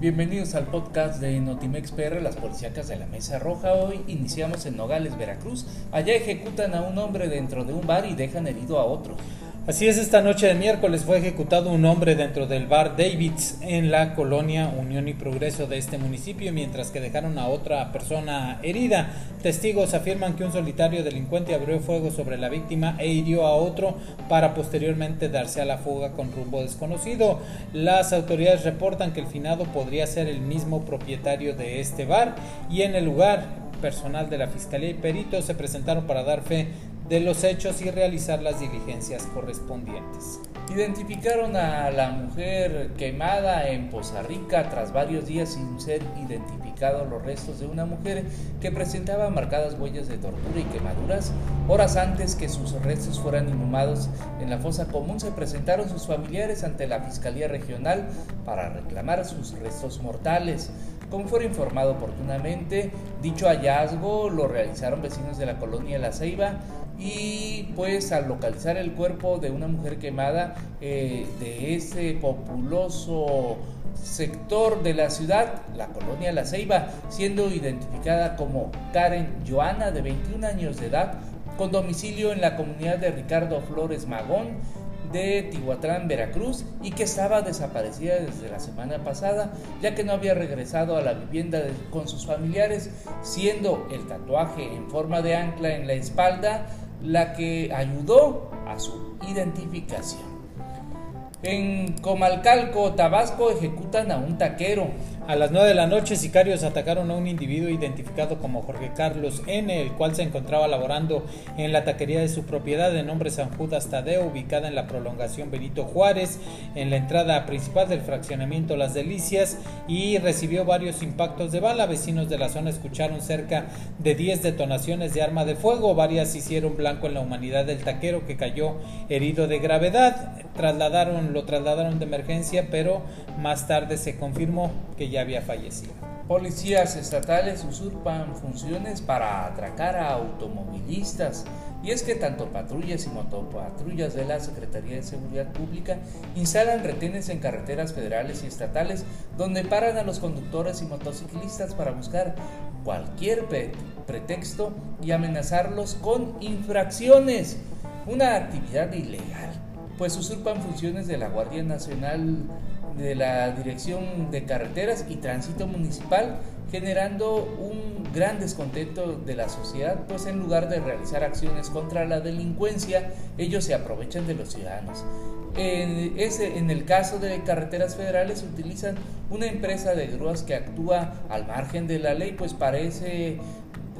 Bienvenidos al podcast de Notimex PR, las policíacas de la Mesa Roja. Hoy iniciamos en Nogales, Veracruz. Allá ejecutan a un hombre dentro de un bar y dejan herido a otro. Así es, esta noche de miércoles fue ejecutado un hombre dentro del bar Davids en la colonia Unión y Progreso de este municipio, mientras que dejaron a otra persona herida. Testigos afirman que un solitario delincuente abrió fuego sobre la víctima e hirió a otro para posteriormente darse a la fuga con rumbo desconocido. Las autoridades reportan que el finado podría ser el mismo propietario de este bar y en el lugar personal de la Fiscalía y peritos se presentaron para dar fe de los hechos y realizar las diligencias correspondientes. Identificaron a la mujer quemada en Poza Rica tras varios días sin ser identificados los restos de una mujer que presentaba marcadas huellas de tortura y quemaduras. Horas antes que sus restos fueran inhumados en la fosa común se presentaron sus familiares ante la Fiscalía Regional para reclamar sus restos mortales. Como fue informado oportunamente, dicho hallazgo lo realizaron vecinos de la colonia La Ceiba y pues al localizar el cuerpo de una mujer quemada eh, de ese populoso sector de la ciudad, la colonia La Ceiba, siendo identificada como Karen Joana de 21 años de edad, con domicilio en la comunidad de Ricardo Flores Magón, de Tihuatlán, Veracruz, y que estaba desaparecida desde la semana pasada, ya que no había regresado a la vivienda con sus familiares, siendo el tatuaje en forma de ancla en la espalda la que ayudó a su identificación. En Comalcalco, Tabasco, ejecutan a un taquero. A las 9 de la noche, sicarios atacaron a un individuo identificado como Jorge Carlos N., el cual se encontraba laborando en la taquería de su propiedad de nombre San Judas Tadeo, ubicada en la prolongación Benito Juárez, en la entrada principal del fraccionamiento Las Delicias, y recibió varios impactos de bala. Vecinos de la zona escucharon cerca de 10 detonaciones de arma de fuego. Varias hicieron blanco en la humanidad del taquero que cayó herido de gravedad. Trasladaron, lo trasladaron de emergencia, pero más tarde se confirmó que ya había fallecido. Policías estatales usurpan funciones para atracar a automovilistas. Y es que tanto patrullas y motopatrullas de la Secretaría de Seguridad Pública instalan retenes en carreteras federales y estatales donde paran a los conductores y motociclistas para buscar cualquier pretexto y amenazarlos con infracciones. Una actividad ilegal, pues usurpan funciones de la Guardia Nacional de la Dirección de Carreteras y Tránsito Municipal, generando un gran descontento de la sociedad, pues en lugar de realizar acciones contra la delincuencia, ellos se aprovechan de los ciudadanos. En, ese, el caso de carreteras federales utilizan una empresa de grúas que actúa al margen de la ley, pues parece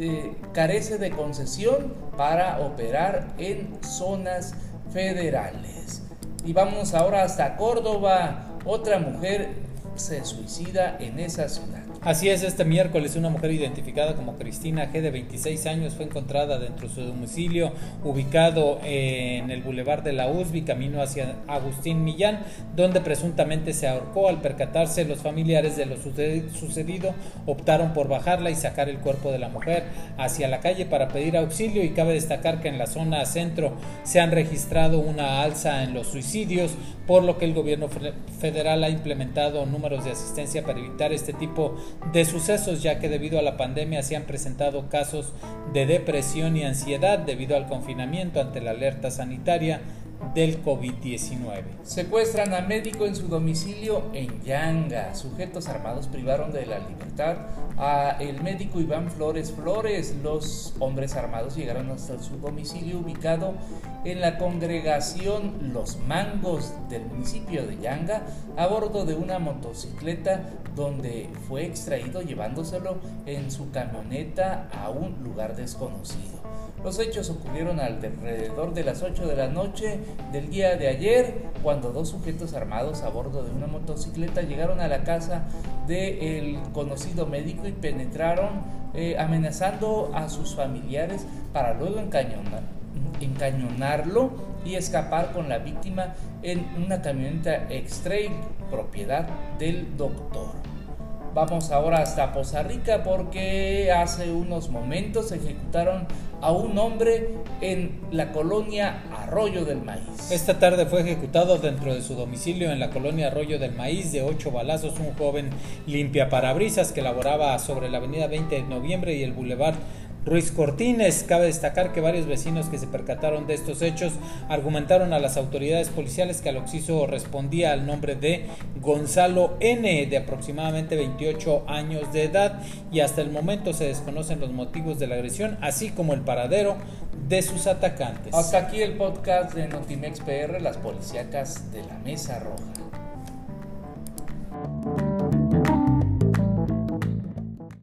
eh, carece de concesión para operar en zonas federales. Y vamos ahora hasta Córdoba. Otra mujer se suicida en esa ciudad. Así es, este miércoles una mujer identificada como Cristina G de 26 años fue encontrada dentro de su domicilio ubicado en el Boulevard de la USB, camino hacia Agustín Millán, donde presuntamente se ahorcó. Al percatarse los familiares de lo sucedido optaron por bajarla y sacar el cuerpo de la mujer hacia la calle para pedir auxilio y cabe destacar que en la zona centro se han registrado una alza en los suicidios, por lo que el gobierno federal ha implementado números de asistencia para evitar este tipo de sucesos, ya que debido a la pandemia se han presentado casos de depresión y ansiedad debido al confinamiento ante la alerta sanitaria del COVID-19. Secuestran a médico en su domicilio en Yanga. Sujetos armados privaron de la libertad a el médico Iván Flores Flores. Los hombres armados llegaron hasta su domicilio ubicado en la congregación Los Mangos del municipio de Yanga a bordo de una motocicleta donde fue extraído llevándoselo en su camioneta a un lugar desconocido. Los hechos ocurrieron alrededor de las 8 de la noche del día de ayer, cuando dos sujetos armados a bordo de una motocicleta llegaron a la casa del conocido médico y penetraron eh, amenazando a sus familiares para luego encañonarlo y escapar con la víctima en una camioneta X-Trail, propiedad del doctor. Vamos ahora hasta Poza Rica porque hace unos momentos ejecutaron a un hombre en la colonia Arroyo del Maíz. Esta tarde fue ejecutado dentro de su domicilio en la colonia Arroyo del Maíz de ocho balazos un joven limpia parabrisas que laboraba sobre la avenida 20 de noviembre y el bulevar Ruiz Cortines. Cabe destacar que varios vecinos que se percataron de estos hechos argumentaron a las autoridades policiales que al occiso respondía al nombre de Gonzalo N, de aproximadamente 28 años de edad, y hasta el momento se desconocen los motivos de la agresión, así como el paradero de sus atacantes. Hasta aquí el podcast de Notimex PR, las policíacas de la Mesa Roja.